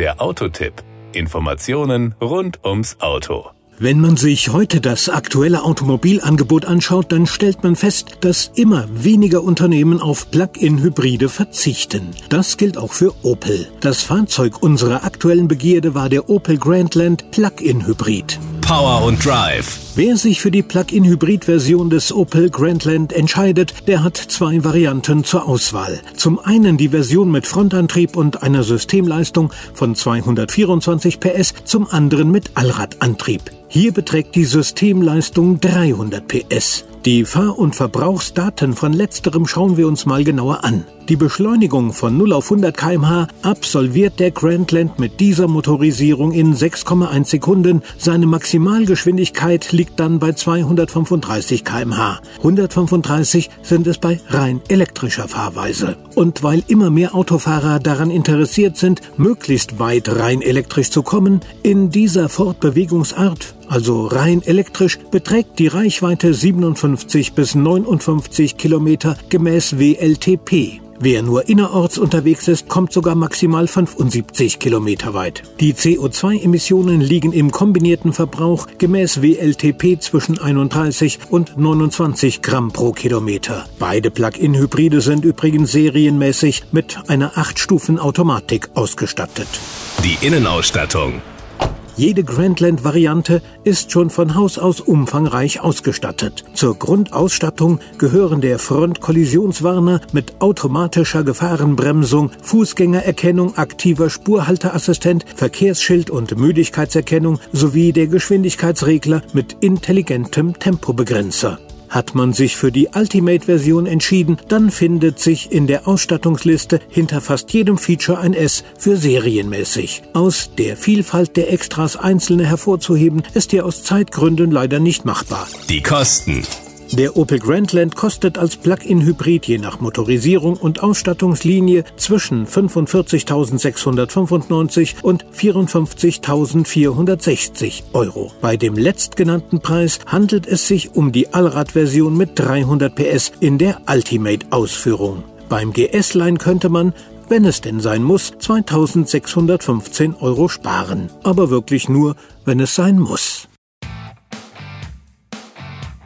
Der Autotipp. Informationen rund ums Auto. Wenn man sich heute das aktuelle Automobilangebot anschaut, dann stellt man fest, dass immer weniger Unternehmen auf Plug-in-Hybride verzichten. Das gilt auch für Opel. Das Fahrzeug unserer aktuellen Begierde war der Opel Grandland Plug-in-Hybrid. Power und Drive. Wer sich für die Plug-in-Hybrid-Version des Opel Grandland entscheidet, der hat zwei Varianten zur Auswahl. Zum einen die Version mit Frontantrieb und einer Systemleistung von 224 PS, zum anderen mit Allradantrieb. Hier beträgt die Systemleistung 300 PS. Die Fahr- und Verbrauchsdaten von letzterem schauen wir uns mal genauer an. Die Beschleunigung von 0 auf 100 km/h absolviert der Grandland mit dieser Motorisierung in 6,1 Sekunden. Seine Maximalgeschwindigkeit liegt dann bei 235 km/h. 135 sind es bei rein elektrischer Fahrweise. Und weil immer mehr Autofahrer daran interessiert sind, möglichst weit rein elektrisch zu kommen, in dieser Fortbewegungsart also rein elektrisch, beträgt die Reichweite 57 bis 59 Kilometer gemäß WLTP. Wer nur innerorts unterwegs ist, kommt sogar maximal 75 Kilometer weit. Die CO2-Emissionen liegen im kombinierten Verbrauch gemäß WLTP zwischen 31 und 29 Gramm pro Kilometer. Beide Plug-in-Hybride sind übrigens serienmäßig mit einer 8-Stufen-Automatik ausgestattet. Die Innenausstattung. Jede Grandland-Variante ist schon von Haus aus umfangreich ausgestattet. Zur Grundausstattung gehören der Frontkollisionswarner mit automatischer Gefahrenbremsung, Fußgängererkennung, aktiver Spurhalteassistent, Verkehrsschild und Müdigkeitserkennung sowie der Geschwindigkeitsregler mit intelligentem Tempobegrenzer. Hat man sich für die Ultimate-Version entschieden, dann findet sich in der Ausstattungsliste hinter fast jedem Feature ein S für serienmäßig. Aus der Vielfalt der Extras einzelne hervorzuheben, ist hier aus Zeitgründen leider nicht machbar. Die Kosten. Der Opel Grandland kostet als Plug-in-Hybrid je nach Motorisierung und Ausstattungslinie zwischen 45.695 und 54.460 Euro. Bei dem letztgenannten Preis handelt es sich um die Allradversion mit 300 PS in der Ultimate-Ausführung. Beim GS-Line könnte man, wenn es denn sein muss, 2615 Euro sparen. Aber wirklich nur, wenn es sein muss.